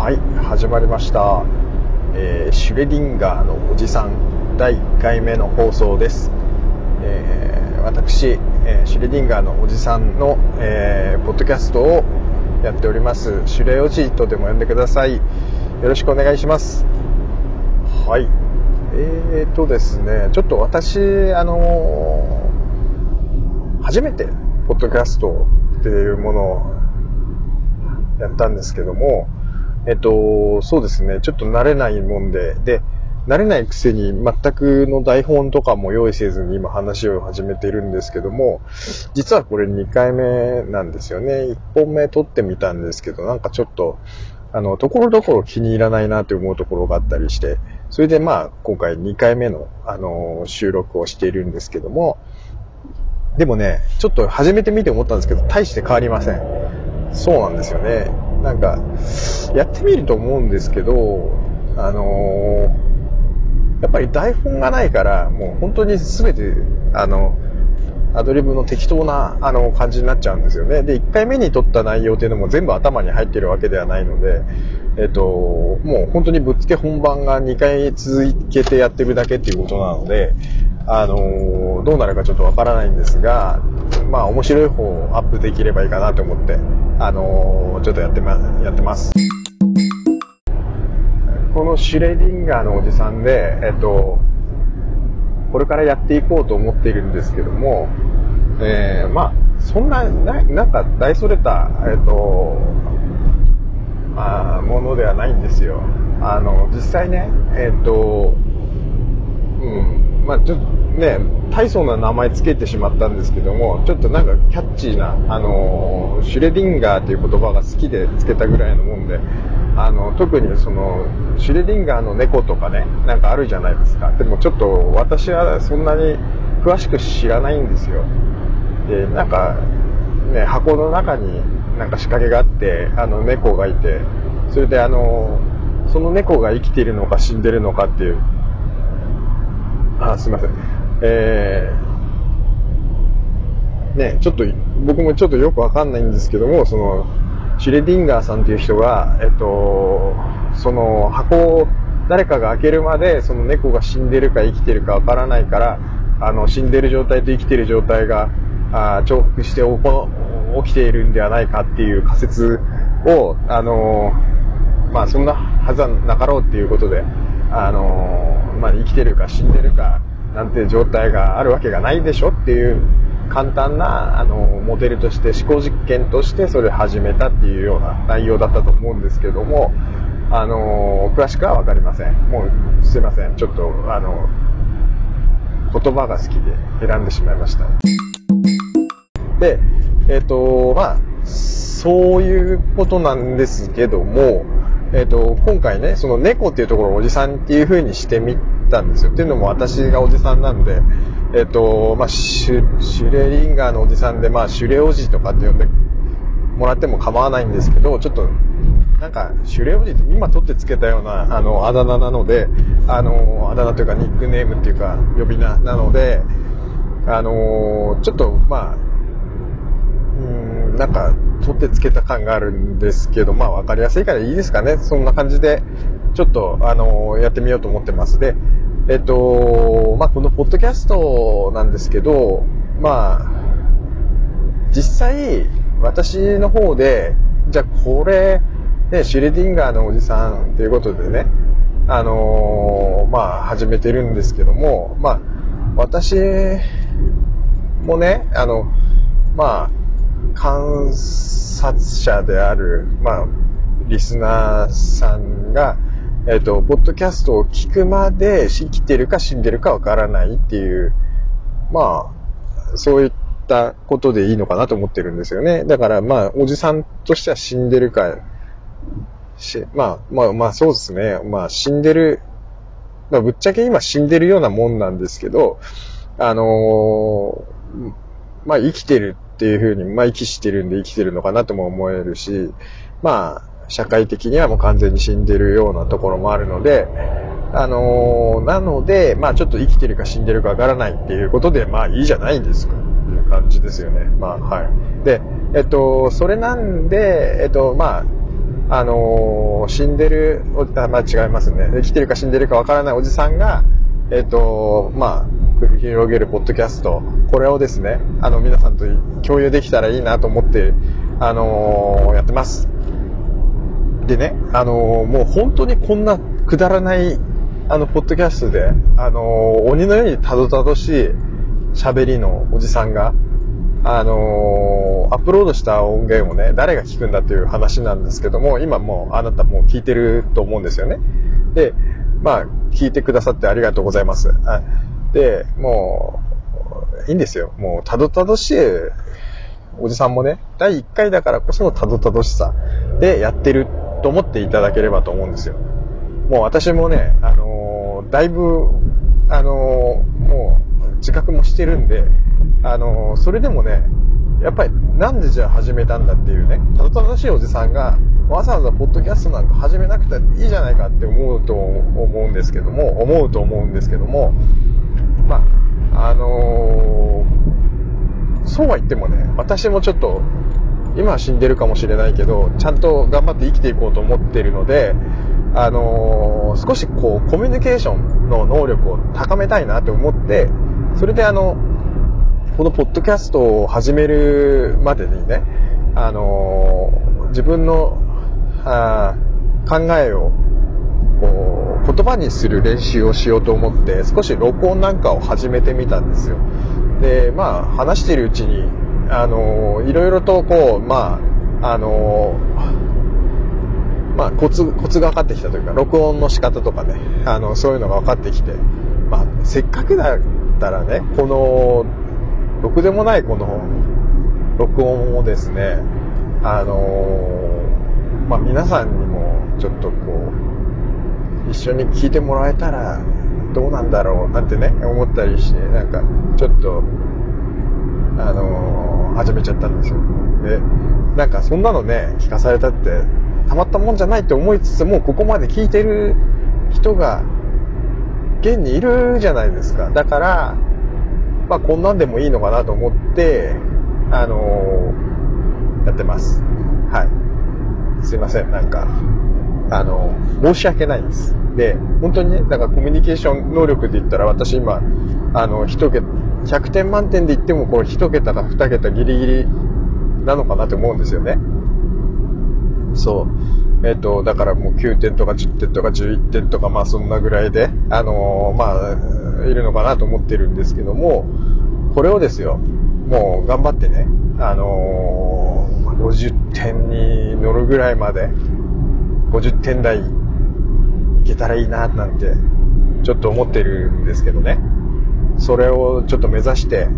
はい始まりました、えーシュレディンガーのおじさん第1回目の放送です、えー私、えーシュレディンガーのおじさんの、えーポッドキャストをやっております。シュレおじとでも呼んでください。よろしくお願いします。はい。えーとですねちょっと私あのー初めてポッドキャストっていうものをやったんですけども、えっと、そうですね、ちょっと慣れないもんで、で、慣れないくせに全くの台本とかも用意せずに今話を始めてるんですけども、実はこれ2回目なんですよね。1本目撮ってみたんですけど、なんかちょっと、あの、ところどころ気に入らないなと思うところがあったりして、それでまあ、今回2回目の、あの、収録をしているんですけども、でもね、ちょっと始めてみて思ったんですけど、大して変わりません。そうなんですよね。なんか、やってみると思うんですけど、あのーやっぱり台本がないから、もう本当に全て、あの、アドリブの適当な、あの、感じになっちゃうんですよね。で、1回目に撮った内容っていうのも全部頭に入ってるわけではないので、えっと、もう本当にぶっつけ本番が2回続けてやってるだけっていうことなので、あのどうなるかちょっとわからないんですが、まあ面白い方をアップできればいいかなと思って、あのーちょっとやってま、やってます。このシュレディンガーのおじさんで、えっと、これからやっていこうと思っているんですけども、えー、まあ、そんな、ななんか大それた、えっと、まあ、ものではないんですよ。あの、実際ね、えっと、うん、まあちょっとね、大層な名前つけてしまったんですけども、ちょっとなんかキャッチーな、あの、シュレディンガーっていう言葉が好きでつけたぐらいのもんで、あの、特にその、シュレディンガーの猫とかね、なんかあるじゃないですか。でもちょっと私はそんなに詳しく知らないんですよ。で、なんか、ね、箱の中になんか仕掛けがあって、あの、猫がいて、それであの、その猫が生きているのか死んでるのかっていう、あ、すいません。えー、ね、ちょっと、僕もちょっとよくわかんないんですけども、その、シュレディンガーさんっていう人が、えっと、その箱を誰かが開けるまで、その猫が死んでるか生きてるかわからないから、あの、死んでる状態と生きてる状態が、あ重複して起こ起きているんではないかっていう仮説を、あのまあそんなはずはなかろうっていうことで、あのまあ生きてるか死んでるかなんて状態があるわけがないでしょっていう簡単な、あのモデルとして思考実験としてそれを始めたっていうような内容だったと思うんですけども、あの詳しくはわかりません。もうすいません。ちょっと、あの言葉が好きで選んでしまいました。で、えっ、と、まあ、そういうことなんですけども、えっ、と、今回ね、その猫っていうところをおじさんっていう風にしてみたんですよ。っていうのも私がおじさんなんで、えっ、と、まあ、シュ、シュレリンガーのおじさんで、まあ、シュレおじとかって呼んでもらっても構わないんですけど、ちょっと、なんか、シュレおじって今取ってつけたような、あの、あだ名なので、あの、あだ名というかニックネームっていうか、呼び名なので、あの、ちょっと、まあ、うんなんか、取ってつけた感があるんですけど、まあ、わかりやすいからいいですかね。そんな感じで、ちょっと、あの、やってみようと思ってます。で、えっと、まあ、このポッドキャストなんですけど、まあ、実際、私の方で、じゃあこれ、ね、シュレディンガーのおじさんっていうことでね、あのまあ、始めてるんですけども、まあ、私もね、あの、まあ、観察者である、まあ、リスナーさんが、えっ、と、ポッドキャストを聞くまで生きてるか死んでるかわからないっていう、まあ、そういったことでいいのかなと思ってるんですよね。だから、まあ、おじさんとしては死んでるか、しまあ、まあ、まあ、そうですね。まあ、死んでる、まあ、ぶっちゃけ今死んでるようなもんなんですけど、あのーまあ、生きてるっていうふうに、まあ、息してるんで生きてるのかなとも思えるし、まあ、社会的にはもう完全に死んでるようなところもあるので、あのーなので、まあちょっと生きてるか死んでるかわからないっていうことで、まあいいじゃないんですかっていう感じですよね。まあはい。で、えっと、それなんで、えっと、まあ、あのー、死んでる、あまあ違いますね。生きてるか死んでるかわからないおじさんが、えっ、と、まあ、繰り広げるポッドキャスト、これをですね、あの、皆さんと共有できたらいいなと思って、あのー、やってます。でね、あのもう本当にこんなくだらない、あの、ポッドキャストで、あの鬼のようにたどたどしい喋りのおじさんが、あの、アップロードした音源をね、誰が聞くんだっていう話なんですけども、今もうあなたもう聞いてると思うんですよね。で、まあ、聞いてくださってありがとうございます。で、もう、いいんですよ。もう、たどたどしいおじさんもね、第1回だからこそのたどたどしさでやってると思っていただければと思うんですよ。もう私もね、あのー、だいぶ、あのー、もう、自覚もしてるんで、あの、それでもね、やっぱりなんでじゃあ始めたんだっていうね、たどたどしいおじさんが、わざわざポッドキャストなんか始めなくていいじゃないかって思うと思うんですけども、思うと思うんですけども、まあ、あのー、そうは言ってもね、私もちょっと、今は死んでるかもしれないけど、ちゃんと頑張って生きていこうと思ってるので、あのー、少しこう、コミュニケーションの能力を高めたいなと思って、それであの、このポッドキャストを始めるまでにね、あのー、自分のあ考えをこう言葉にする練習をしようと思って少し録音なんかを始めてみたんですよ。で、まあ話してるうちに、あの、いろいろとこう、まあ、あの、まあ、コツ、コツが分かってきたというか、録音の仕方とかね、あの、そういうのが分かってきて、まあ、せっかくだったらね、このろくでもないこの録音をですね、あの、まあ、皆さんにもちょっとこう、一緒に聞いてもらえたらどうなんだろうなんてね、思ったりして、なんか、ちょっと、あのー、始めちゃったんですよ。で、なんかそんなのね、聞かされたって、たまったもんじゃないって思いつつもう、ここまで聞いてる人が、現にいるじゃないですか。だから、まあこんなんでもいいのかなと思って、あのー、やってます。はい。すいません、なんか、あのー、申し訳ないです。で、本当にね、なんかコミュニケーション能力で言ったら私今、あの、一桁、100点満点で言ってもこれ一桁か二桁ギリギリなのかなと思うんですよね。そう。えっ、ー、と、だからもう9点とか10点とか11点とか、まあそんなぐらいで、あのー、まあ、いるのかなと思ってるんですけども、これをですよ、もう頑張ってね、あのー、50点に乗るぐらいまで、50点台けたらいいな、なんて、ちょっと思ってるんですけどね。それをちょっと目指して、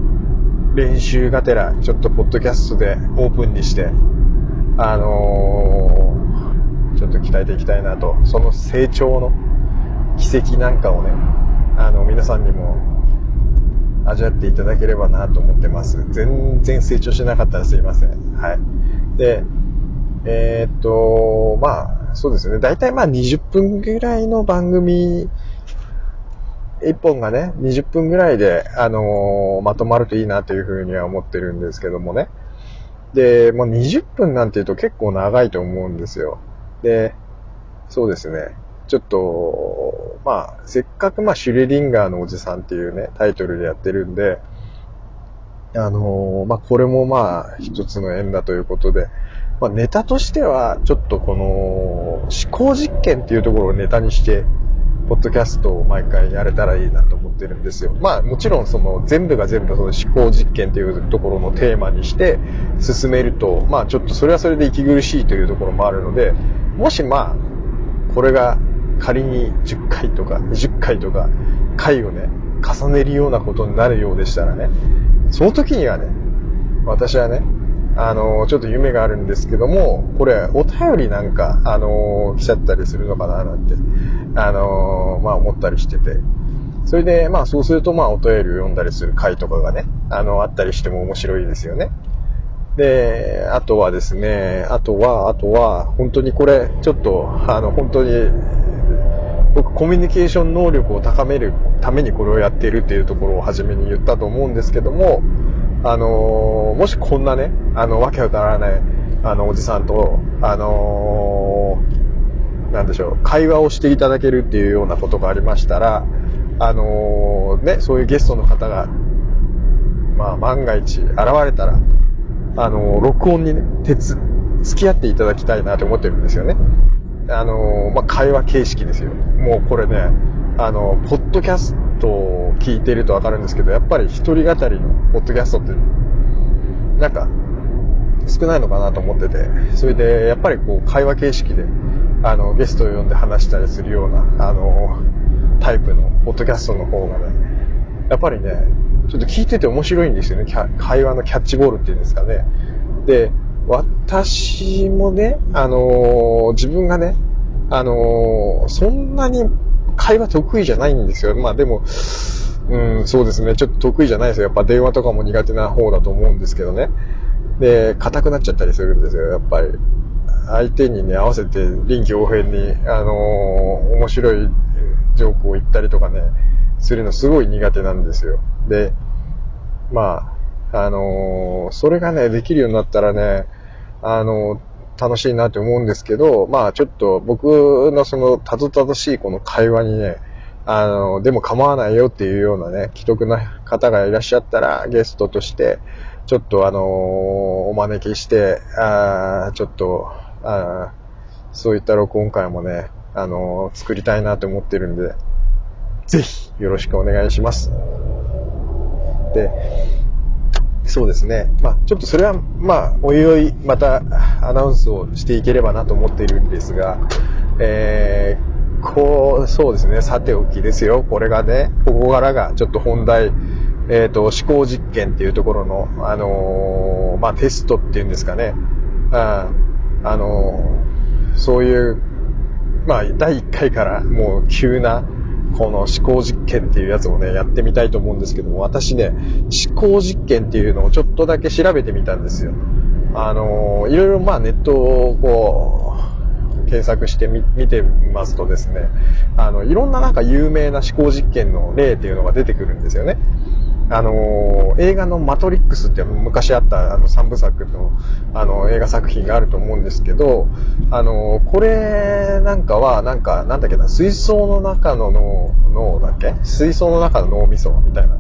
練習がてら、ちょっとポッドキャストでオープンにして、あのー、ちょっと鍛えていきたいなと、その成長の奇跡なんかをね、あの、皆さんにも味わっていただければなと思ってます。全然成長しなかったらすいません。はい。で、えー、っと、まあ、そうですね。だいたいまあ20分ぐらいの番組、1本がね、20分ぐらいで、あのー、まとまるといいなというふうには思ってるんですけどもね。で、もう20分なんて言うと結構長いと思うんですよ。で、そうですね。ちょっと、まあ、せっかくまあ、シュレディンガーのおじさんっていうね、タイトルでやってるんで、あのー、まあ、これもまあ、一つの縁だということで、まあ、ネタとしては、ちょっとこの、思考実験っていうところをネタにして、ポッドキャストを毎回やれたらいいなと思ってるんですよ。まあもちろんその全部が全部その思考実験っていうところのテーマにして進めると、まあちょっとそれはそれで息苦しいというところもあるので、もしまあ、これが仮に10回とか20回とか回をね、重ねるようなことになるようでしたらね、その時にはね、私はね、あの、ちょっと夢があるんですけども、これ、お便りなんか、あの、来ちゃったりするのかな、なんて、あの、まあ思ったりしてて。それで、まあそうすると、まあお便りを読んだりする回とかがね、あの、あったりしても面白いですよね。で、あとはですね、あとは、あとは、本当にこれ、ちょっと、あの、本当に、僕コミュニケーション能力を高めるためにこれをやっているっていうところを初めに言ったと思うんですけども、あのー、もしこんなね、あの、わけわからないあの、おじさんと、あのー、なんでしょう、会話をしていただけるっていうようなことがありましたら、あのー、ね、そういうゲストの方が、まあ、万が一現れたら、あのー、録音にね、鉄、付き合っていただきたいなと思ってるんですよね。あのまあ、会話形式ですよ。もうこれね、あの、ポッドキャストを聞いてるとわかるんですけど、やっぱり一人語りのポッドキャストって、なんか、少ないのかなと思ってて、それで、やっぱりこう、会話形式で、あの、ゲストを呼んで話したりするような、あの、タイプのポッドキャストの方がね、やっぱりね、ちょっと聞いてて面白いんですよね。会話のキャッチボールっていうんですかね。で、私もね、あの、自分がね、あの、そんなに会話得意じゃないんですよ。まあでも、うん、そうですね。ちょっと得意じゃないですよ。やっぱ電話とかも苦手な方だと思うんですけどね。で、硬くなっちゃったりするんですよ。やっぱり。相手にね、合わせて臨機応変に、あのー、面白いジョークを言ったりとかね、するのすごい苦手なんですよ。で、まあ、あのー、それがね、できるようになったらね、あのー、楽しいなって思うんですけど、まあちょっと僕のそのたどたどしいこの会話にね、あの、でも構わないよっていうようなね、既得な方がいらっしゃったら、ゲストとして、ちょっとあのお招きして、あちょっと、あそういった録音会もね、あの作りたいなと思ってるんで、ぜひよろしくお願いします。で、そうですね。まあ、ちょっとそれは、まあ、おいおい、またアナウンスをしていければなと思っているんですが、えー、こう、そうですね。さておきですよ。これがね、ここからがちょっと本題、えっ、ー、と、思考実験っていうところの、あのー、まあ、テストっていうんですかね。あ、あのー、そういう、まあ、第1回からもう急な、この思考実験っていうやつをね、やってみたいと思うんですけども、私ね、思考実験っていうのをちょっとだけ調べてみたんですよ。あのいろいろまあネットをこう、検索してみ見てますとですね、あの、いろんななんか有名な思考実験の例っていうのが出てくるんですよね。あの映画のマトリックスって昔あったあの3部作のあの映画作品があると思うんですけど、あのこれなんかはなんかなんだっけな、水槽の中の脳、脳だっけ？水槽の中の脳みそみたいな、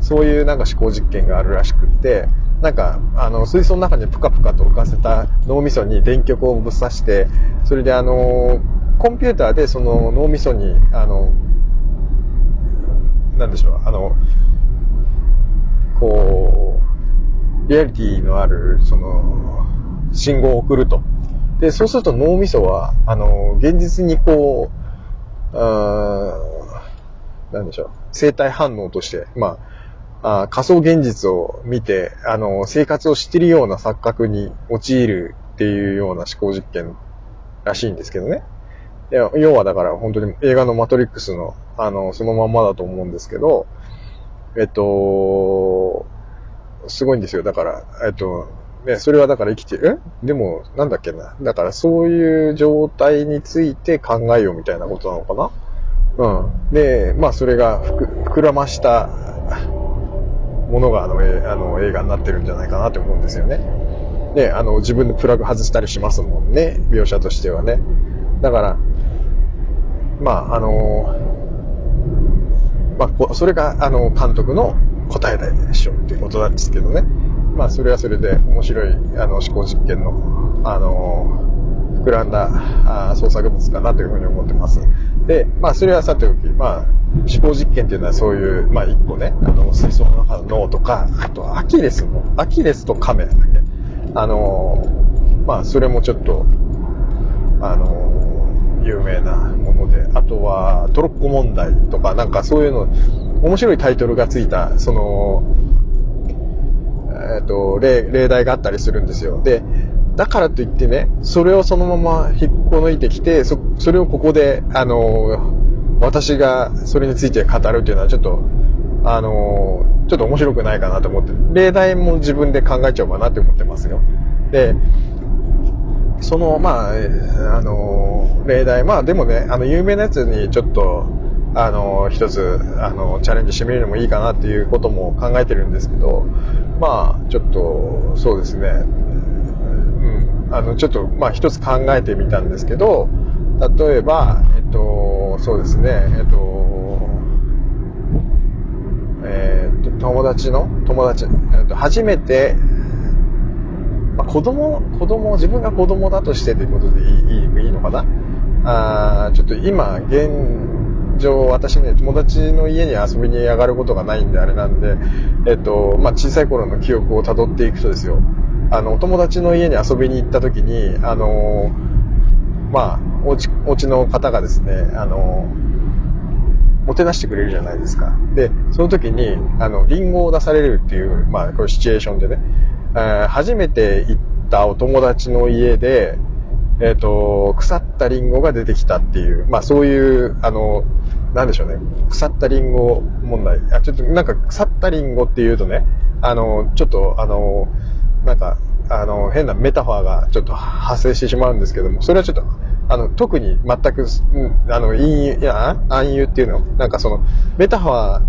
そういうなんか思考実験があるらしくって、なんか、あの、水槽の中にプカプカと浮かせた脳みそに電極をぶっ刺して、それであの、コンピューターでその脳みそに、あの、なんでしょう、あの、こう、リアリティのある、その、信号を送ると。で、そうすると脳みそは、あの、現実にこう、あなんでしょう、生体反応として、まあ、あ仮想現実を見て、あの、生活をしているような錯覚に陥るっていうような思考実験らしいんですけどね。要はだから本当に映画のマトリックスの、あの、そのまんまだと思うんですけど、えっと、すごいんですよ。だから、えっと、ね、それはだから生きてる。でも、なんだっけな。だからそういう状態について考えようみたいなことなのかな？うん。で、まあそれが膨らましたものがあのあの映画になってるんじゃないかなって思うんですよね。で、あの自分でプラグ外したりしますもんね。描写としてはね。だから、まああのまあ、それが、あの、監督の答えでしょうっていうことなんですけどね。まあ、それはそれで面白い、あの、思考実験の、あの、膨らんだ創作物かなというふうに思ってます。で、まあ、それはさておき、まあ、思考実験っていうのはそういう、まあ、一個ね、あの、水槽の中の脳とか、あと、アキレスの、アキレスとカメだけ。あの、まあ、それもちょっと、あの、有名なもので、あとはトロッコ問題とか、なんかそういうの、面白いタイトルがついた、その、えっ、ー、と、例、例題があったりするんですよ。で、だからといってね、それをそのまま引っこ抜いてきて、そ、それをここで、あの、私がそれについて語るっていうのはちょっと、あの、ちょっと面白くないかなと思って、例題も自分で考えちゃおうかなって思ってますよ。で、その、まあ、あの、例題、まあでもね、あの、有名なやつにちょっと、あの、一つ、あの、チャレンジしてみるのもいいかなっていうことも考えてるんですけど、まあ、ちょっと、そうですね、うん。あの、ちょっと、まあ一つ考えてみたんですけど、例えば、えっと、そうですね、えっと、え、っと、友達の、友達、えっと、初めて、まあ、子供、子供、自分が子供だとしてということでいいいいのかな？あちょっと今、現状、私ね、友達の家に遊びに上がることがないんであれなんで、えっと、まあ、小さい頃の記憶を辿っていくとですよ、あの、お友達の家に遊びに行った時に、あの、まあ、お家、お家の方がですね、あの、もてなしてくれるじゃないですか。で、その時に、あの、リンゴを出されるっていう、まあ、これシチュエーションでね、え、初めて行ったお友達の家で、えっ、ー、と、腐ったリンゴが出てきたっていう、まあそういう、あの、なんでしょうね、腐ったリンゴ問題。あ、ちょっとなんか腐ったリンゴっていうとね、あの、ちょっと、あの、なんか、あの、変なメタファーがちょっと発生してしまうんですけども、それはちょっと、あの、特に全く、あの、いや、暗喩っていうの、なんかその、メタファ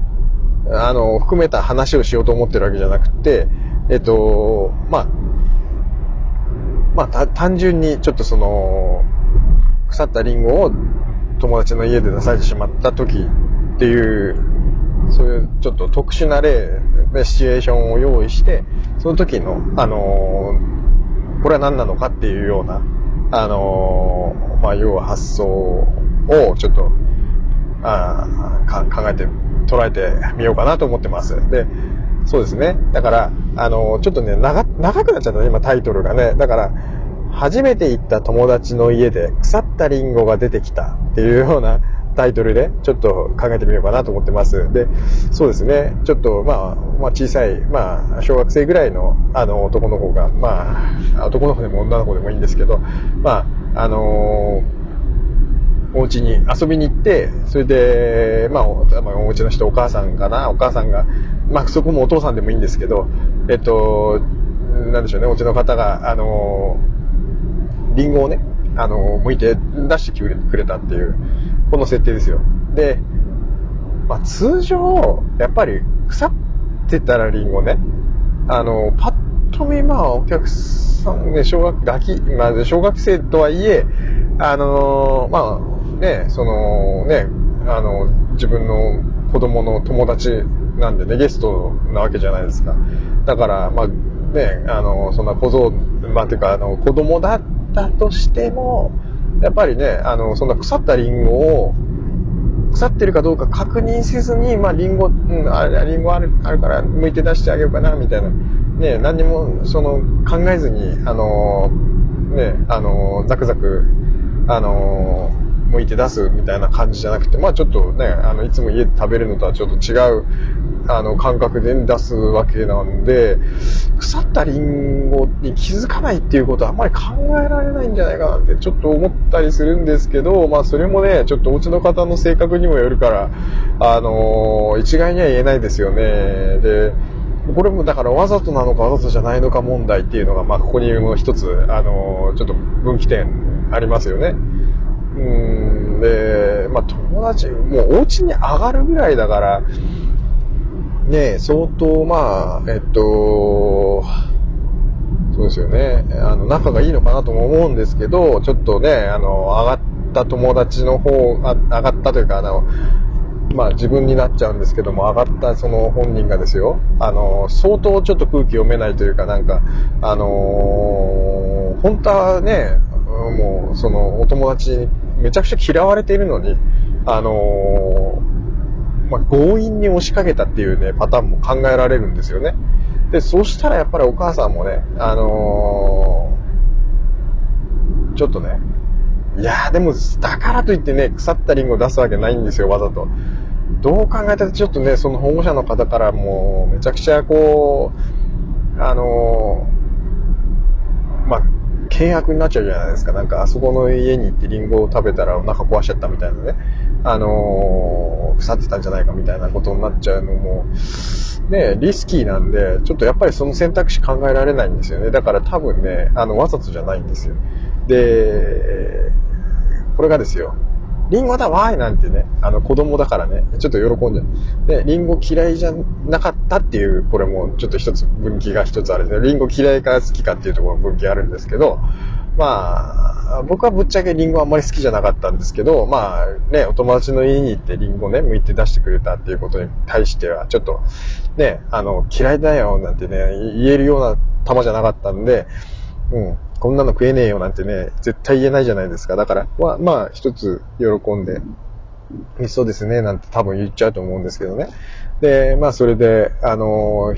ー、あの、含めた話をしようと思ってるわけじゃなくて、えっと、まあ、まあ、単純にちょっとその、腐ったリンゴを友達の家で出されてしまった時っていう、そういうちょっと特殊な例、シチュエーションを用意して、その時の、あのー、これは何なのかっていうような、あのー、まあ、要は発想をちょっと、あ考えて、捉えてみようかなと思ってます。で、そうですね。だから、あの、ちょっとね、長、長くなっちゃったね、今タイトルがね。だから、初めて行った友達の家で腐ったリンゴが出てきたっていうようなタイトルでちょっと考えてみようかなと思ってます。で、そうですね。ちょっと、まあ、まあ小さい、まあ、小学生ぐらいの、あの、男の子が、まあ、男の子でも女の子でもいいんですけど、まあ、あのーお家に遊びに行って、それで、まあ、お家の人、お母さんかな、お母さんが、まあ、そこもお父さんでもいいんですけど、えっと、なんでしょうね、お家の方が、あの、リンゴをね、あの、剥いて出してくれたっていう、この設定ですよ。で、まあ、通常、やっぱり腐ってたらリンゴね、あの、パッと見、まあ、お客さんね、小学、ガキ、まあ、小学生とはいえ、あの、まあ、ね、その、ね、あの、自分の子供の友達なんでね、ゲストなわけじゃないですか。だから、まあ、ね、あの、そんな小僧、まあ、ていうか、あの、子供だったとしても、やっぱりね、あの、そんな腐ったリンゴを、腐ってるかどうか確認せずに、まあ、リンゴ、うん、あれ、リンゴある、あるから、剥いて出してあげようかな、みたいな。ね、何にも、その、考えずに、あの、ね、あの、ザクザク、あの、剥いて出すみたいな感じじゃなくて、まあちょっとね、あの、いつも家で食べるのとはちょっと違う、あの、感覚で出すわけなんで、腐ったリンゴに気づかないっていうことはあんまり考えられないんじゃないかなってちょっと思ったりするんですけど、まあそれもね、ちょっとお家の方の性格にもよるから、あのー、一概には言えないですよね。で、これもだからわざとなのかわざとじゃないのか問題っていうのが、まあここにも一つ、あのー、ちょっと分岐点ありますよね。うん、で、まあ友達、もうお家に上がるぐらいだから、ね相当まあ、えっと、そうですよね。あの、仲がいいのかなとも思うんですけど、ちょっとね、あの、上がった友達の方、あ上がったというか、あの、まあ自分になっちゃうんですけども、上がったその本人がですよ、あの、相当ちょっと空気読めないというか、なんか、あのー、本当はね、もう、その、お友達めちゃくちゃ嫌われているのに、あのー、まあ、強引に押しかけたっていうね、パターンも考えられるんですよね。で、そうしたらやっぱりお母さんもね、あのー、ちょっとね、いやでも、だからといってね、腐ったリンゴを出すわけないんですよ、わざと。どう考えたらちょっとね、その保護者の方からもう、めちゃくちゃこう、あのー、まあ、契約になっちゃうじゃないですか。なんか、あそこの家に行ってリンゴを食べたらお腹壊しちゃったみたいなね。あのー、腐ってたんじゃないかみたいなことになっちゃうのも、ね、リスキーなんで、ちょっとやっぱりその選択肢考えられないんですよね。だから多分ね、あの、わざとじゃないんですよ。で、これがですよ。リンゴだわーいなんてね、あの子供だからね、ちょっと喜んで、で、リンゴ嫌いじゃなかったっていう、これもちょっと一つ分岐が一つあるんですね。リンゴ嫌いか好きかっていうところの分岐あるんですけど、まあ、僕はぶっちゃけリンゴあんまり好きじゃなかったんですけど、まあね、お友達の家に行ってリンゴね、剥いて出してくれたっていうことに対しては、ちょっと、ね、あの、嫌いだよなんてね、言えるような玉じゃなかったんで、うん、こんなの食えねえよなんてね、絶対言えないじゃないですか。だから、まあ、まあ、一つ喜んで、いいそうですね、なんて多分言っちゃうと思うんですけどね。で、まあ、それで、あの、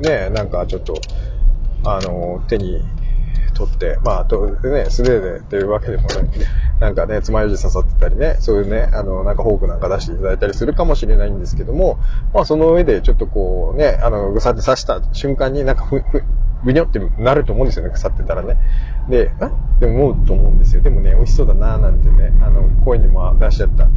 ね、なんかちょっと、あの、手に取って、まあ、と、ね、素手でっていうわけでもない。なんかね、爪楊枝刺さってたりね、そういうね、あの、なんかフォークなんか出していただいたりするかもしれないんですけども、まあ、その上でちょっとこうね、あの、ぐさって刺した瞬間になんかふ、ふ、ぐにょってなると思うんですよね、腐ってたらね。で、あでも思うと思うんですよ。でもね、美味しそうだななんてね、あの、声にも出しちゃった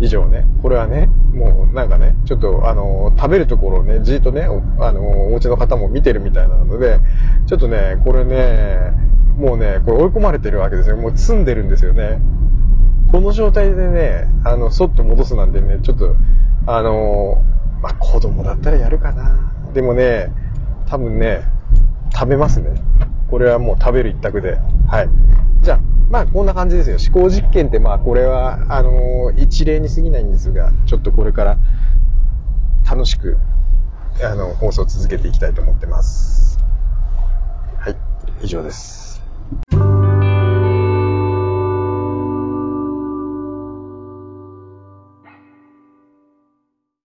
以上ね、これはね、もうなんかね、ちょっとあの、食べるところをね、じっとね、あの、お家の方も見てるみたいなので、ちょっとね、これね、もうね、これ追い込まれてるわけですよ。もう積んでるんですよね。この状態でね、あの、そって戻すなんてね、ちょっと、あの、まあ、子供だったらやるかな。でもね、多分ね、食べますね。これはもう食べる一択で。はい。じゃあ、まあこんな感じですよ。思考実験ってまあこれは、あのー、一例に過ぎないんですが、ちょっとこれから楽しく、あの、放送を続けていきたいと思ってます。はい。以上です。